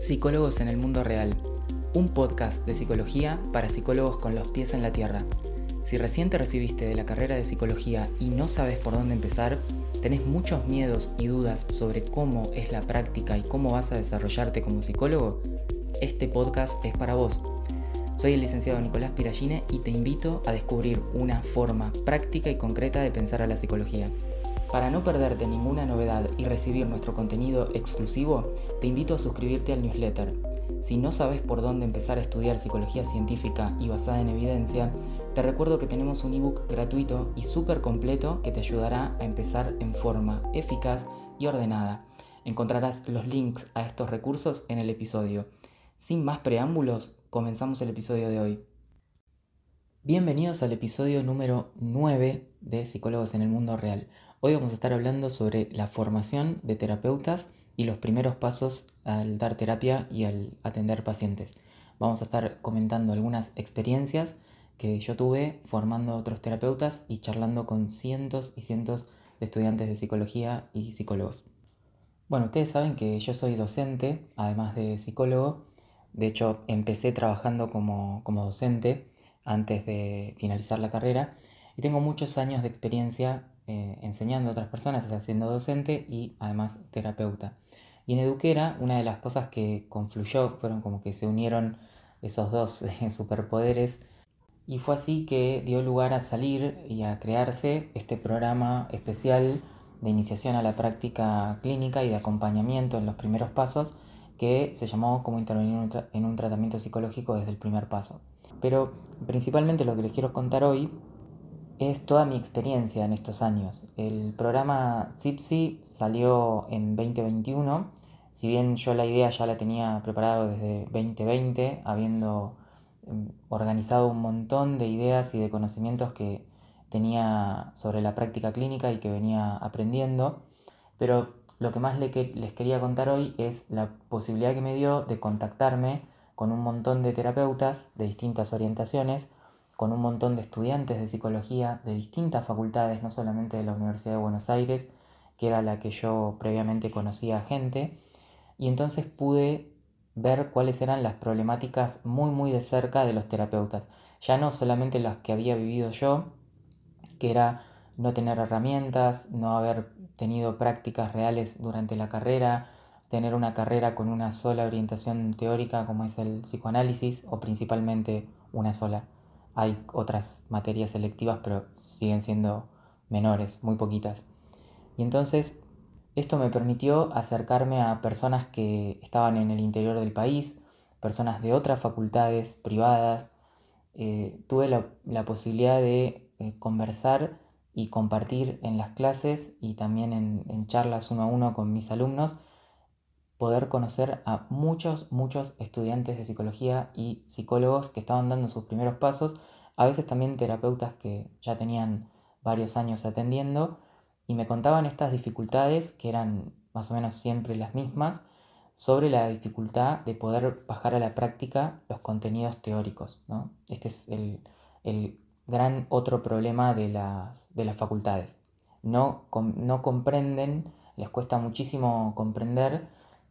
Psicólogos en el Mundo Real, un podcast de psicología para psicólogos con los pies en la tierra. Si recién te recibiste de la carrera de psicología y no sabes por dónde empezar, tenés muchos miedos y dudas sobre cómo es la práctica y cómo vas a desarrollarte como psicólogo, este podcast es para vos. Soy el licenciado Nicolás Piragine y te invito a descubrir una forma práctica y concreta de pensar a la psicología. Para no perderte ninguna novedad y recibir nuestro contenido exclusivo, te invito a suscribirte al newsletter. Si no sabes por dónde empezar a estudiar psicología científica y basada en evidencia, te recuerdo que tenemos un ebook gratuito y súper completo que te ayudará a empezar en forma eficaz y ordenada. Encontrarás los links a estos recursos en el episodio. Sin más preámbulos, comenzamos el episodio de hoy. Bienvenidos al episodio número 9 de Psicólogos en el Mundo Real. Hoy vamos a estar hablando sobre la formación de terapeutas y los primeros pasos al dar terapia y al atender pacientes. Vamos a estar comentando algunas experiencias que yo tuve formando a otros terapeutas y charlando con cientos y cientos de estudiantes de psicología y psicólogos. Bueno, ustedes saben que yo soy docente, además de psicólogo. De hecho, empecé trabajando como, como docente antes de finalizar la carrera y tengo muchos años de experiencia eh, enseñando a otras personas, o sea, siendo docente y además terapeuta. Y en Eduquera, una de las cosas que confluyó fueron como que se unieron esos dos superpoderes y fue así que dio lugar a salir y a crearse este programa especial de iniciación a la práctica clínica y de acompañamiento en los primeros pasos que se llamó como intervenir en un tratamiento psicológico desde el primer paso. Pero principalmente lo que les quiero contar hoy es toda mi experiencia en estos años. El programa CIPSI salió en 2021, si bien yo la idea ya la tenía preparado desde 2020, habiendo em, organizado un montón de ideas y de conocimientos que tenía sobre la práctica clínica y que venía aprendiendo, pero lo que más les quería contar hoy es la posibilidad que me dio de contactarme con un montón de terapeutas de distintas orientaciones con un montón de estudiantes de psicología de distintas facultades, no solamente de la Universidad de Buenos Aires, que era la que yo previamente conocía a gente, y entonces pude ver cuáles eran las problemáticas muy muy de cerca de los terapeutas, ya no solamente las que había vivido yo, que era no tener herramientas, no haber tenido prácticas reales durante la carrera, tener una carrera con una sola orientación teórica como es el psicoanálisis o principalmente una sola. Hay otras materias selectivas, pero siguen siendo menores, muy poquitas. Y entonces esto me permitió acercarme a personas que estaban en el interior del país, personas de otras facultades privadas. Eh, tuve la, posibilidad de eh, conversar y compartir en las clases y también en charlas uno a uno con mis alumnos, poder conocer a muchos, muchos estudiantes de psicología y psicólogos que estaban dando sus primeros pasos a veces también terapeutas que ya tenían varios años atendiendo y me contaban estas dificultades que eran más o menos siempre las mismas sobre la dificultad de poder bajar a la práctica los contenidos teóricos. Este es el, gran otro problema de las, de las facultades. No, no, comprenden, les cuesta muchísimo comprender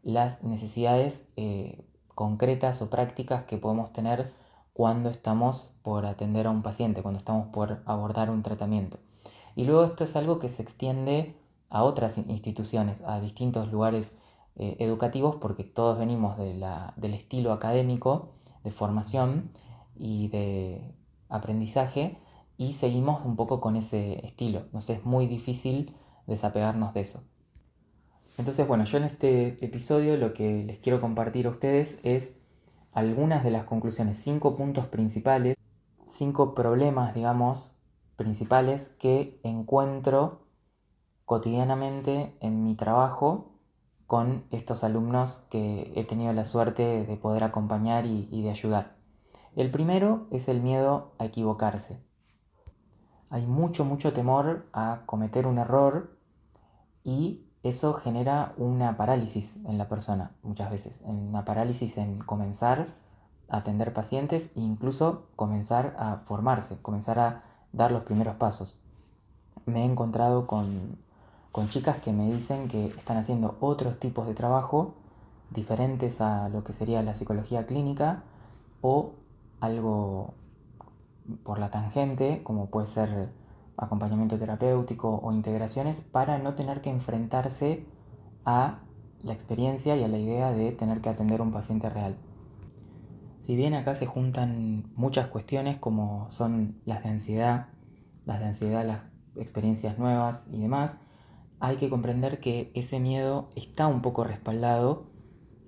las necesidades eh, concretas o prácticas que podemos tener cuando estamos por atender a un paciente, cuando estamos por abordar un tratamiento. Y luego esto es algo que se extiende a otras instituciones, a distintos lugares eh, educativos, porque todos venimos del estilo académico, de formación y de aprendizaje, y seguimos un poco con ese estilo. Nos es muy difícil desapegarnos de eso. Entonces, bueno, yo en este episodio lo que les quiero compartir a ustedes es algunas de las conclusiones, cinco puntos principales, cinco problemas, digamos, principales que encuentro cotidianamente en mi trabajo con estos alumnos que he tenido la suerte de poder acompañar y, y de ayudar. El primero es el miedo a equivocarse. Hay mucho, mucho temor a cometer un error y eso genera una parálisis en la persona muchas veces, una parálisis en comenzar a atender pacientes e incluso comenzar a formarse, comenzar a dar los primeros pasos. Me he encontrado con, chicas que me dicen que están haciendo otros tipos de trabajo diferentes a lo que sería la psicología clínica o algo por la tangente, como puede ser acompañamiento terapéutico o integraciones, para no tener que enfrentarse a la experiencia y a la idea de tener que atender a un paciente real. Si bien acá se juntan muchas cuestiones como son las de ansiedad, las de ansiedad, las experiencias nuevas y demás, hay que comprender que ese miedo está un poco respaldado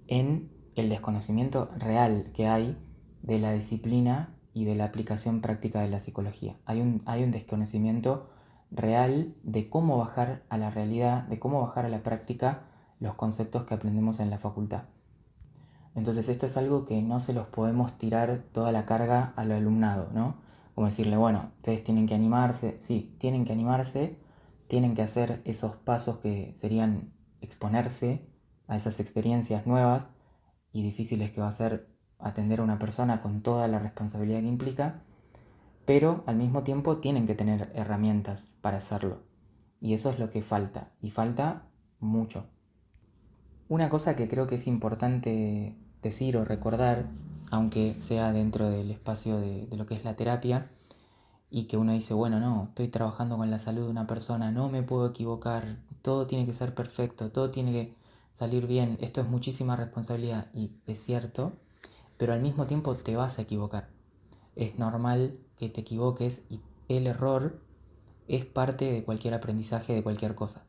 en el desconocimiento real que hay de la disciplina y de la aplicación práctica de la psicología. Hay un, hay un desconocimiento real de cómo bajar a la realidad, de cómo bajar a la práctica los conceptos que aprendemos en la facultad. Entonces esto es algo que no se los podemos tirar toda la carga al alumnado, ¿no? Como decirle, bueno, ustedes tienen que animarse, sí, tienen que animarse, tienen que hacer esos pasos que serían exponerse a esas experiencias nuevas y difíciles que va a ser atender a una persona con toda la responsabilidad que implica, pero al mismo tiempo tienen que tener herramientas para hacerlo. Y eso es lo que falta, y falta mucho. Una cosa que creo que es importante decir o recordar, aunque sea dentro del espacio de, lo que es la terapia, y que uno dice, bueno, no, estoy trabajando con la salud de una persona, no me puedo equivocar, todo tiene que ser perfecto, todo tiene que salir bien, esto es muchísima responsabilidad y es cierto, pero al mismo tiempo te vas a equivocar. Es normal que te equivoques y el error es parte de cualquier aprendizaje de cualquier cosa.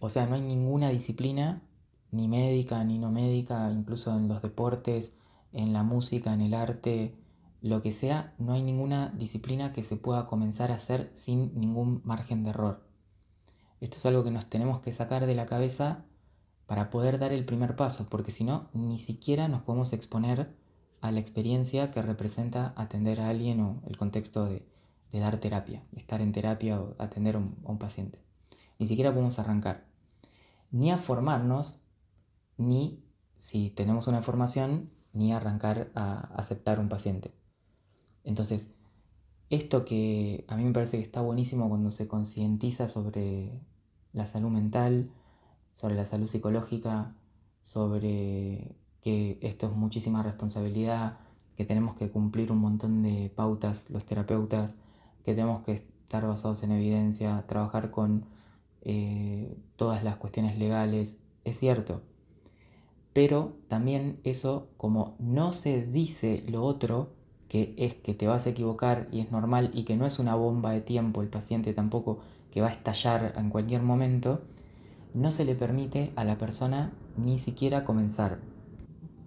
O sea, no hay ninguna disciplina ni médica, ni no médica, incluso en los deportes, en la música, en el arte, lo que sea, no hay ninguna disciplina que se pueda comenzar a hacer sin ningún margen de error. Esto es algo que nos tenemos que sacar de la cabeza para poder dar el primer paso, porque si no, ni siquiera nos podemos exponer a la experiencia que representa atender a alguien o el contexto de, dar terapia, estar en terapia o atender a un paciente. Ni siquiera podemos arrancar. Ni a formarnos ni si tenemos una formación, ni arrancar a aceptar un paciente. Entonces, esto que a mí me parece que está buenísimo cuando se concientiza sobre la salud mental, sobre la salud psicológica, sobre que esto es muchísima responsabilidad, que tenemos que cumplir un montón de pautas los terapeutas, que tenemos que estar basados en evidencia, trabajar con eh, todas las cuestiones legales. Es cierto, pero también eso, como no se dice lo otro, que es que te vas a equivocar y es normal y que no es una bomba de tiempo el paciente tampoco que va a estallar en cualquier momento, no se le permite a la persona ni siquiera comenzar.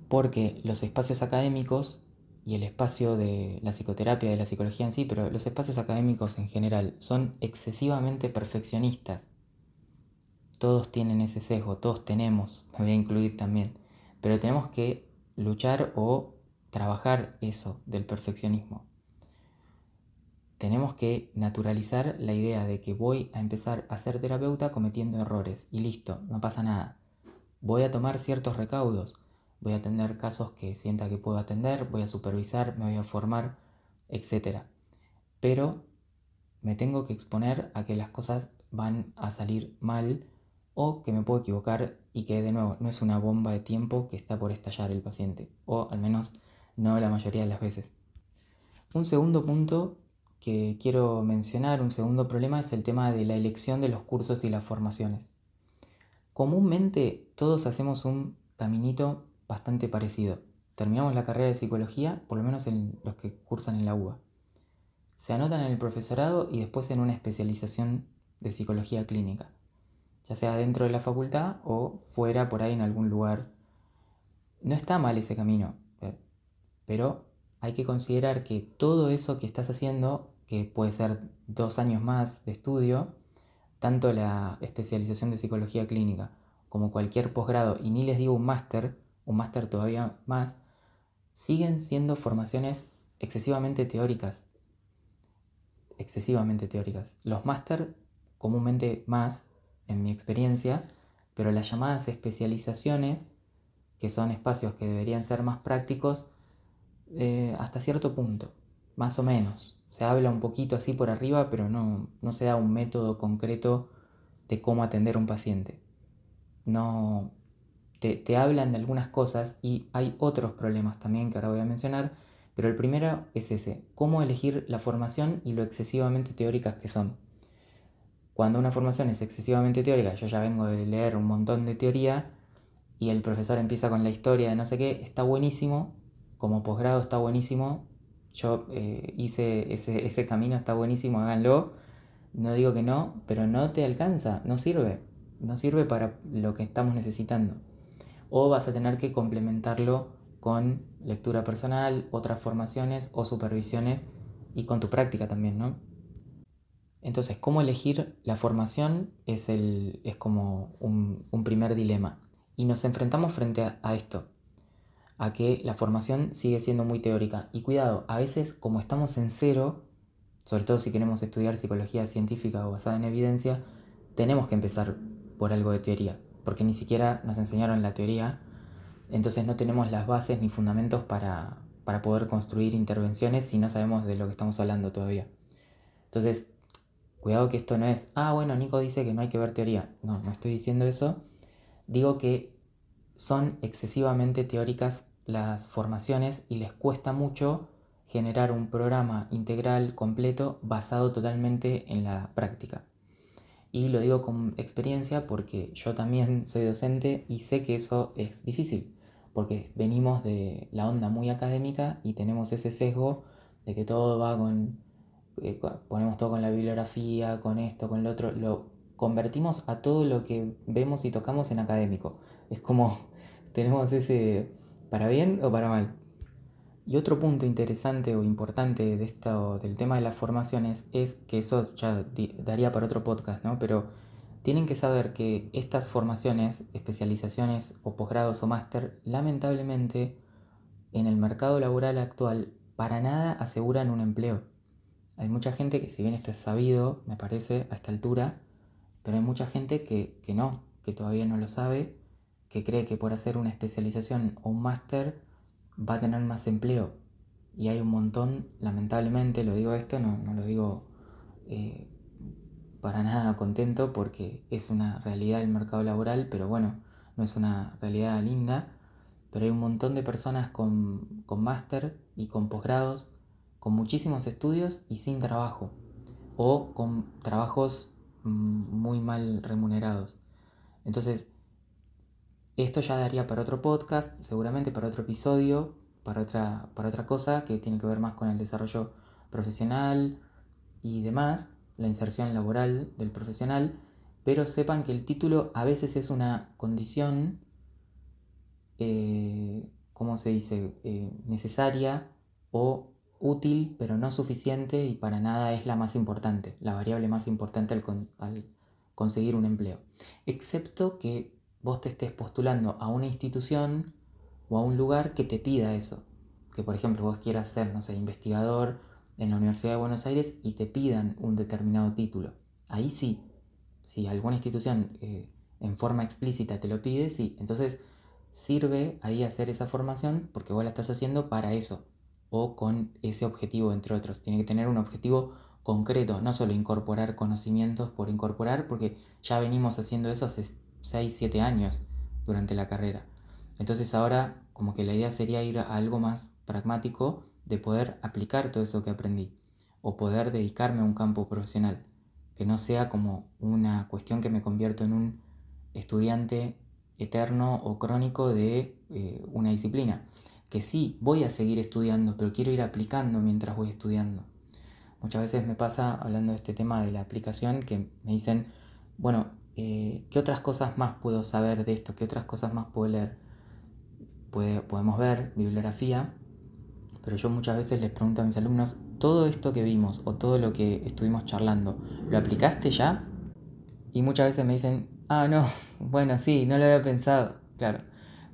Porque los espacios académicos y el espacio de la psicoterapia, de la psicología en sí, pero los espacios académicos en general son excesivamente perfeccionistas todos tienen ese sesgo, todos tenemos, me voy a incluir también, pero tenemos que luchar o trabajar eso del perfeccionismo. Tenemos que naturalizar la idea de que voy a empezar a ser terapeuta cometiendo errores y listo, no pasa nada. Voy a tomar ciertos recaudos, voy a atender casos que sienta que puedo atender, voy a supervisar, me voy a formar, etc. Pero me tengo que exponer a que las cosas van a salir mal o que me puedo equivocar y que de nuevo no es una bomba de tiempo que está por estallar el paciente, o al menos no la mayoría de las veces. Un segundo punto que quiero mencionar, un segundo problema, es el tema de la elección de los cursos y las formaciones. Comúnmente todos hacemos un caminito bastante parecido. Terminamos la carrera de psicología, por lo menos en los que cursan en la UBA. Se anotan en el profesorado y después en una especialización de psicología clínica ya sea dentro de la facultad o fuera por ahí en algún lugar. No está mal ese camino, eh, pero hay que considerar que todo eso que estás haciendo, que puede ser dos años más de estudio, tanto la especialización de psicología clínica como cualquier posgrado, y ni les digo un máster, un máster todavía más, siguen siendo formaciones excesivamente teóricas. Excesivamente teóricas. Los máster comúnmente más en mi experiencia, pero las llamadas especializaciones, que son espacios que deberían ser más prácticos, eh, hasta cierto punto, más o menos. Se habla un poquito así por arriba, pero no, no se da un método concreto de cómo atender a un paciente. No, te, hablan de algunas cosas y hay otros problemas también que ahora voy a mencionar, pero el primero es ese, cómo elegir la formación y lo excesivamente teóricas que son. Cuando una formación es excesivamente teórica, yo ya vengo de leer un montón de teoría y el profesor empieza con la historia de no sé qué, está buenísimo, como posgrado está buenísimo, yo eh, hice ese, ese camino, está buenísimo, háganlo, no digo que no, pero no te alcanza, no sirve, no sirve para lo que estamos necesitando o vas a tener que complementarlo con lectura personal, otras formaciones o supervisiones y con tu práctica también, ¿no? Entonces, ¿cómo elegir la formación? Es, el, es como un, primer dilema. Y nos enfrentamos frente a, a esto, a que la formación sigue siendo muy teórica. Y cuidado, a veces como estamos en cero, sobre todo si queremos estudiar psicología científica o basada en evidencia, tenemos que empezar por algo de teoría porque ni siquiera nos enseñaron la teoría, entonces no tenemos las bases ni fundamentos para, poder construir intervenciones si no sabemos de lo que estamos hablando todavía. Entonces, cuidado que esto no es, ah, bueno, Nico dice que no hay que ver teoría. No, no estoy diciendo eso. Digo que son excesivamente teóricas las formaciones y les cuesta mucho generar un programa integral completo basado totalmente en la práctica. Y lo digo con experiencia porque yo también soy docente y sé que eso es difícil, porque venimos de la onda muy académica y tenemos ese sesgo de que todo va con, eh, ponemos todo con la bibliografía, con esto, con lo otro, lo convertimos a todo lo que vemos y tocamos en académico. Es como tenemos ese para bien o para mal. Y otro punto interesante o importante de esto, del tema de las formaciones es que eso ya daría para otro podcast, ¿no? Pero tienen que saber que estas formaciones, especializaciones o posgrados o máster, lamentablemente en el mercado laboral actual para nada aseguran un empleo. Hay mucha gente que, si bien esto es sabido, me parece, a esta altura, pero hay mucha gente que, que no, que todavía no lo sabe, que cree que por hacer una especialización o un máster va a tener más empleo. Y hay un montón, lamentablemente, lo digo esto, no, lo digo eh, para nada contento porque es una realidad del mercado laboral, pero bueno, no es una realidad linda. Pero hay un montón de personas con, con máster y con posgrados, con muchísimos estudios y sin trabajo, o con trabajos mm, muy mal remunerados. Entonces, esto ya daría para otro podcast, seguramente para otro episodio, para otra, para otra cosa que tiene que ver más con el desarrollo profesional y demás, la inserción laboral del profesional, pero sepan que el título a veces es una condición, eh, ¿cómo se dice?, eh, necesaria o útil, pero no suficiente y para nada es la más importante, la variable más importante al, al conseguir un empleo. Excepto que vos te estés postulando a una institución o a un lugar que te pida eso. Que por ejemplo vos quieras ser, no sé, investigador en la Universidad de Buenos Aires y te pidan un determinado título. Ahí sí, si alguna institución eh, en forma explícita te lo pide, sí. Entonces sirve ahí hacer esa formación porque vos la estás haciendo para eso o con ese objetivo, entre otros. Tiene que tener un objetivo concreto, no solo incorporar conocimientos por incorporar, porque ya venimos haciendo eso hace 6, 7 años durante la carrera. Entonces ahora como que la idea sería ir a algo más pragmático de poder aplicar todo eso que aprendí o poder dedicarme a un campo profesional, que no sea como una cuestión que me convierto en un estudiante eterno o crónico de eh, una disciplina. Que sí, voy a seguir estudiando, pero quiero ir aplicando mientras voy estudiando. Muchas veces me pasa, hablando de este tema de la aplicación, que me dicen, bueno, eh, ¿qué otras cosas más puedo saber de esto? ¿Qué otras cosas más puedo leer? podemos ver bibliografía, pero yo muchas veces les pregunto a mis alumnos, todo esto que vimos o todo lo que estuvimos charlando, ¿lo aplicaste ya? Y muchas veces me dicen, ah, no, bueno, sí, no lo había pensado. Claro,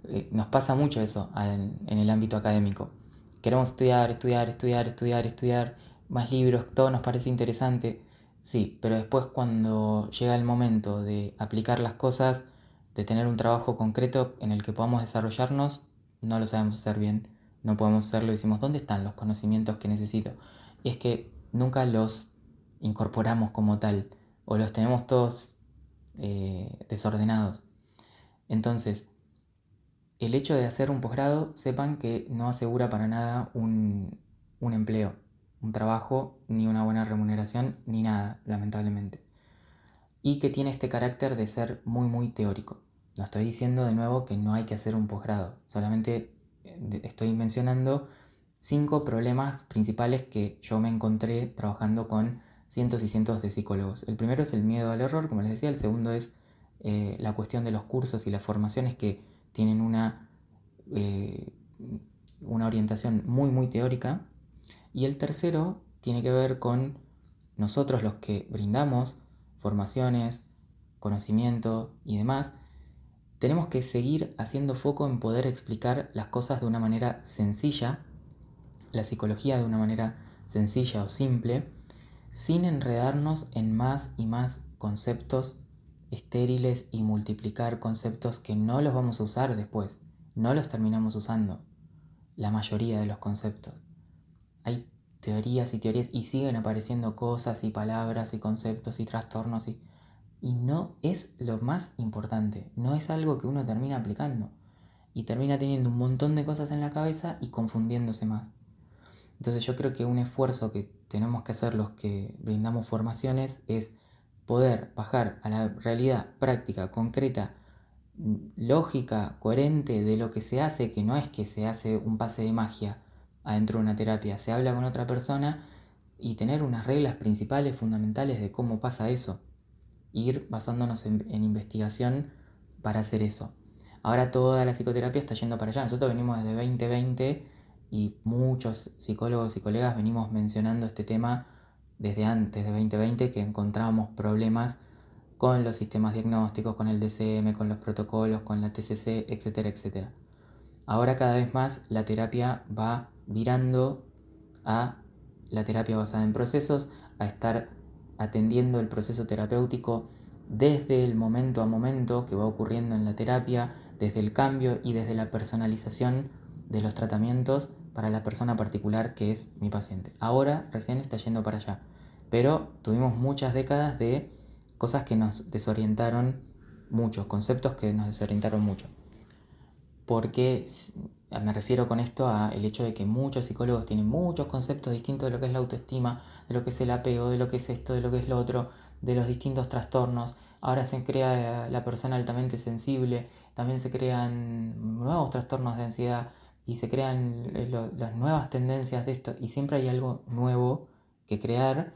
eh, nos pasa mucho eso en, en el ámbito académico. Queremos estudiar, estudiar, estudiar, estudiar, estudiar, más libros, todo nos parece interesante Sí, pero después cuando llega el momento de aplicar las cosas, de tener un trabajo concreto en el que podamos desarrollarnos, no lo sabemos hacer bien, no podemos hacerlo decimos, ¿dónde están los conocimientos que necesito? Y es que nunca los incorporamos como tal, o los tenemos todos eh, desordenados. Entonces, el hecho de hacer un posgrado, sepan que no asegura para nada un, un empleo, un trabajo, ni una buena remuneración, ni nada, lamentablemente. Y que tiene este carácter de ser muy, muy teórico. No estoy diciendo de nuevo que no hay que hacer un posgrado, solamente eh, estoy mencionando cinco problemas principales que yo me encontré trabajando con cientos y cientos de psicólogos. El primero es el miedo al error, como les decía, el segundo es eh, la cuestión de los cursos y las formaciones que tienen una, eh, una orientación muy, muy teórica. Y el tercero tiene que ver con nosotros los que brindamos formaciones, conocimiento y demás, tenemos que seguir haciendo foco en poder explicar las cosas de una manera sencilla, la psicología de una manera sencilla o simple, sin enredarnos en más y más conceptos estériles y multiplicar conceptos que no los vamos a usar después, no los terminamos usando, la mayoría de los conceptos. Hay teorías y teorías y siguen apareciendo cosas y palabras y conceptos y trastornos y, y no es lo más importante, no es algo que uno termina aplicando y termina teniendo un montón de cosas en la cabeza y confundiéndose más. Entonces yo creo que un esfuerzo que tenemos que hacer los que brindamos formaciones es poder bajar a la realidad práctica, concreta, lógica, coherente de lo que se hace, que no es que se hace un pase de magia adentro de una terapia, se habla con otra persona y tener unas reglas principales, fundamentales de cómo pasa eso. Ir basándonos en, investigación para hacer eso. Ahora toda la psicoterapia está yendo para allá. Nosotros venimos desde 2020 y muchos psicólogos y colegas venimos mencionando este tema desde antes de 2020 que encontramos problemas con los sistemas diagnósticos, con el DCM, con los protocolos, con la TCC, etcétera, etcétera. Ahora cada vez más la terapia va virando a la terapia basada en procesos, a estar atendiendo el proceso terapéutico desde el momento a momento que va ocurriendo en la terapia, desde el cambio y desde la personalización de los tratamientos para la persona particular que es mi paciente. Ahora recién está yendo para allá, pero tuvimos muchas décadas de cosas que nos desorientaron mucho, conceptos que nos desorientaron mucho. Porque me refiero con esto al hecho de que muchos psicólogos tienen muchos conceptos distintos de lo que es la autoestima, de lo que es el apego, de lo que es esto, de lo que es lo otro, de los distintos trastornos. Ahora se crea la persona altamente sensible, también se crean nuevos trastornos de ansiedad y se crean eh, las nuevas tendencias de esto y siempre hay algo nuevo que crear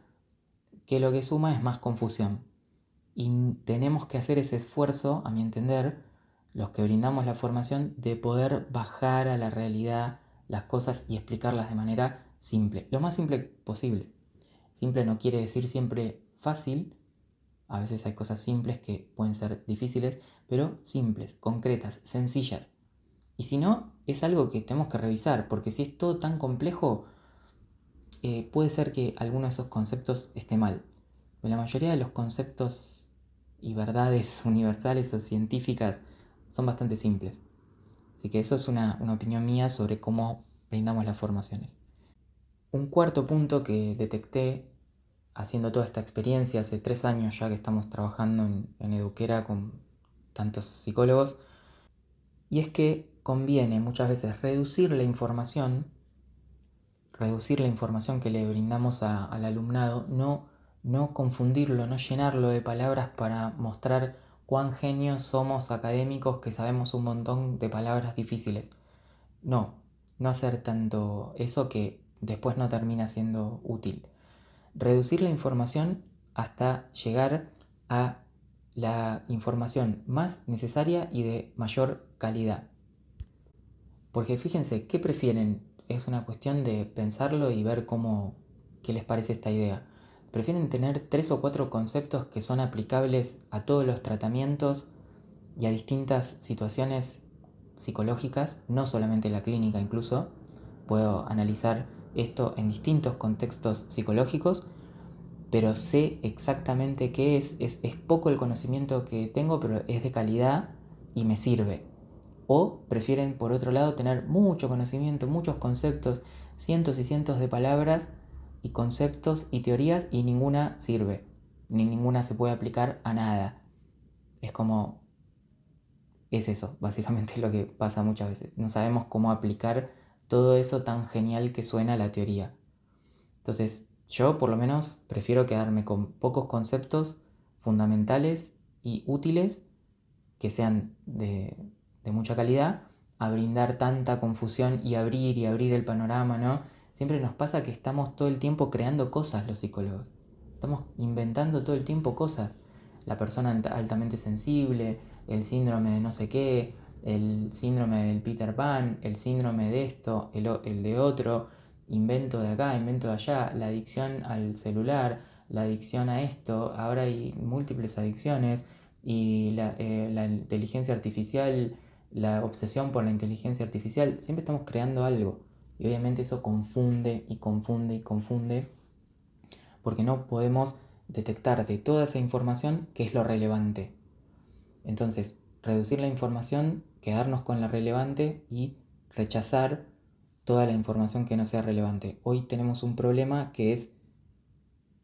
que lo que suma es más confusión. Y tenemos que hacer ese esfuerzo, a mi entender, los que brindamos la formación, de poder bajar a la realidad las cosas y explicarlas de manera simple, lo más simple posible. Simple no quiere decir siempre fácil, a veces hay cosas simples que pueden ser difíciles, pero simples, concretas, sencillas. Y si no, es algo que tenemos que revisar, porque si es todo tan complejo, eh, puede ser que alguno de esos conceptos esté mal. Pero la mayoría de los conceptos y verdades universales o científicas son bastante simples. Así que eso es una, opinión mía sobre cómo brindamos las formaciones. Un cuarto punto que detecté haciendo toda esta experiencia, hace tres años ya que estamos trabajando en, en Eduquera con tantos psicólogos, y es que conviene muchas veces reducir la información, reducir la información que le brindamos al alumnado, no, no confundirlo, no llenarlo de palabras para mostrar cuán genios somos académicos que sabemos un montón de palabras difíciles. No, no hacer tanto eso que después no termina siendo útil. Reducir la información hasta llegar a la información más necesaria y de mayor calidad. Porque fíjense, ¿qué prefieren? Es una cuestión de pensarlo y ver cómo, qué les parece esta idea. Prefieren tener tres o cuatro conceptos que son aplicables a todos los tratamientos y a distintas situaciones psicológicas, no solamente la clínica incluso. Puedo analizar esto en distintos contextos psicológicos, pero sé exactamente qué es. Es, poco el conocimiento que tengo, pero es de calidad y me sirve. O prefieren, por otro lado, tener mucho conocimiento, muchos conceptos, cientos y cientos de palabras y conceptos y teorías y ninguna sirve, ni ninguna se puede aplicar a nada. Es como es eso, básicamente lo que pasa muchas veces. No sabemos cómo aplicar todo eso tan genial que suena la teoría. Entonces, yo por lo menos prefiero quedarme con pocos conceptos fundamentales y útiles que sean de, de mucha calidad a brindar tanta confusión y abrir y abrir el panorama, ¿no? Siempre nos pasa que estamos todo el tiempo creando cosas los psicólogos. Estamos inventando todo el tiempo cosas. La persona altamente sensible, el síndrome de no sé qué, el síndrome del Peter Pan, el síndrome de esto, el, el de otro, invento de acá, invento de allá, la adicción al celular, la adicción a esto, ahora hay múltiples adicciones y la, eh, la inteligencia artificial la obsesión por la inteligencia artificial, siempre estamos creando algo. Y obviamente eso confunde y confunde y confunde porque no podemos detectar de toda esa información qué es lo relevante. Entonces, reducir la información, quedarnos con la relevante y rechazar toda la información que no sea relevante. Hoy tenemos un problema que es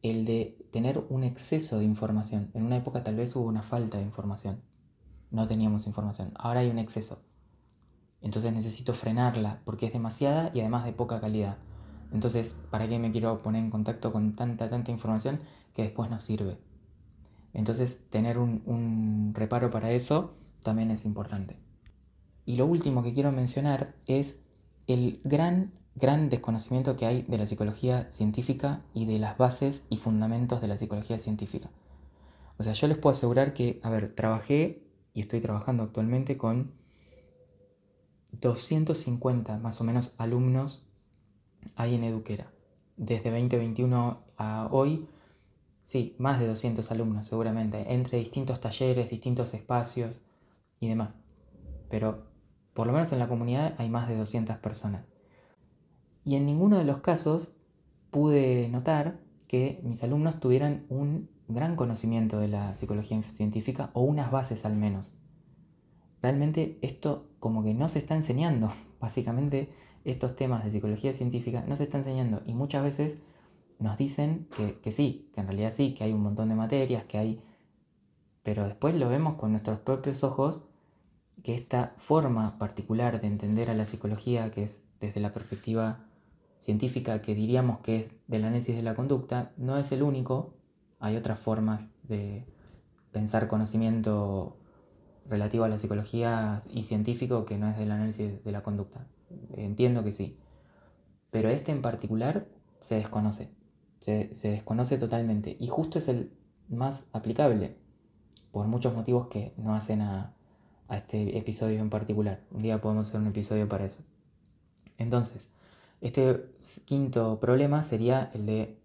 el de tener un exceso de información. En una época tal vez hubo una falta de información no teníamos información. Ahora hay un exceso. Entonces necesito frenarla porque es demasiada y además de poca calidad. Entonces, ¿para qué me quiero poner en contacto con tanta, tanta información que después no sirve? Entonces, tener un, un reparo para eso también es importante. Y lo último que quiero mencionar es el gran, gran desconocimiento que hay de la psicología científica y de las bases y fundamentos de la psicología científica. O sea, yo les puedo asegurar que, a ver, trabajé y estoy trabajando actualmente con 250 más o menos alumnos ahí en Eduquera. Desde 2021 a hoy, sí, más de 200 alumnos seguramente, entre distintos talleres, distintos espacios y demás. Pero por lo menos en la comunidad hay más de 200 personas. Y en ninguno de los casos pude notar que mis alumnos tuvieran un gran conocimiento de la psicología científica o unas bases al menos. Realmente esto como que no se está enseñando, básicamente estos temas de psicología científica no se está enseñando. Y muchas veces nos dicen que, que sí, que en realidad sí, que hay un montón de materias, que hay... Pero después lo vemos con nuestros propios ojos que esta forma particular de entender a la psicología, que es desde la perspectiva científica que diríamos que es del análisis de la conducta, no es el único. Hay otras formas de pensar conocimiento relativo a la psicología y científico que no es del análisis de la conducta. Entiendo que sí. Pero este en particular se desconoce. Se, desconoce totalmente. Y justo es el más aplicable. Por muchos motivos que no hacen a, a este episodio en particular. Un día podemos hacer un episodio para eso. Entonces, este quinto problema sería el de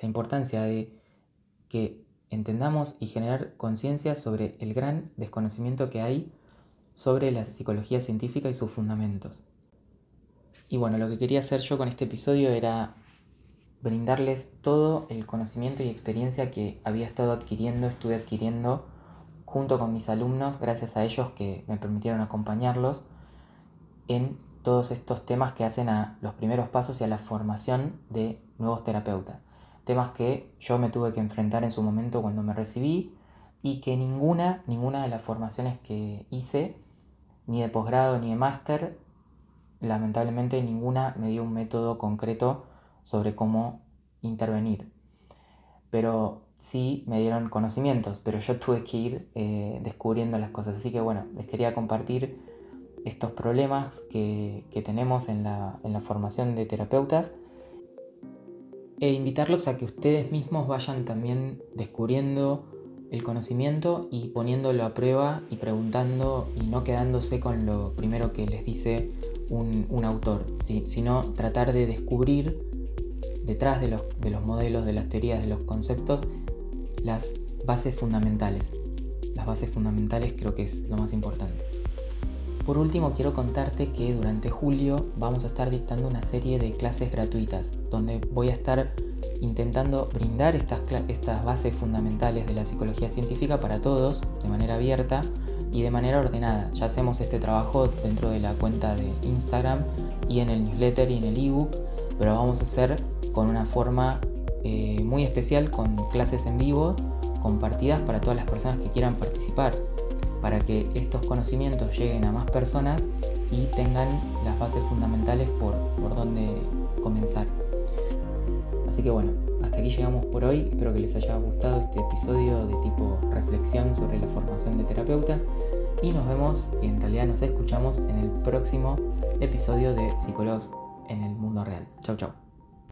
la importancia de que entendamos y generar conciencia sobre el gran desconocimiento que hay sobre la psicología científica y sus fundamentos. Y bueno, lo que quería hacer yo con este episodio era brindarles todo el conocimiento y experiencia que había estado adquiriendo, estuve adquiriendo junto con mis alumnos, gracias a ellos que me permitieron acompañarlos en todos estos temas que hacen a los primeros pasos y a la formación de nuevos terapeutas temas que yo me tuve que enfrentar en su momento cuando me recibí y que ninguna, ninguna de las formaciones que hice, ni de posgrado ni de máster, lamentablemente ninguna me dio un método concreto sobre cómo intervenir. Pero sí me dieron conocimientos, pero yo tuve que ir eh, descubriendo las cosas. Así que bueno, les quería compartir estos problemas que, tenemos en la, en la formación de terapeutas e invitarlos a que ustedes mismos vayan también descubriendo el conocimiento y poniéndolo a prueba y preguntando y no quedándose con lo primero que les dice un, autor, sino tratar de descubrir detrás de los, de los modelos, de las teorías, de los conceptos, las bases fundamentales. Las bases fundamentales creo que es lo más importante. Por último, quiero contarte que durante julio vamos a estar dictando una serie de clases gratuitas, donde voy a estar intentando brindar estas, bases fundamentales de la psicología científica para todos, de manera abierta y de manera ordenada. Ya hacemos este trabajo dentro de la cuenta de Instagram y en el newsletter y en el ebook, pero vamos a hacer con una forma eh, muy especial con clases en vivo compartidas para todas las personas que quieran participar. Para que estos conocimientos lleguen a más personas y tengan las bases fundamentales por, por comenzar. Así que bueno, hasta aquí llegamos por hoy. Espero que les haya gustado este episodio de tipo reflexión sobre la formación de terapeuta. Y nos vemos, y en realidad nos escuchamos en el próximo episodio de Psicólogos en el Mundo Real. Chau, chau.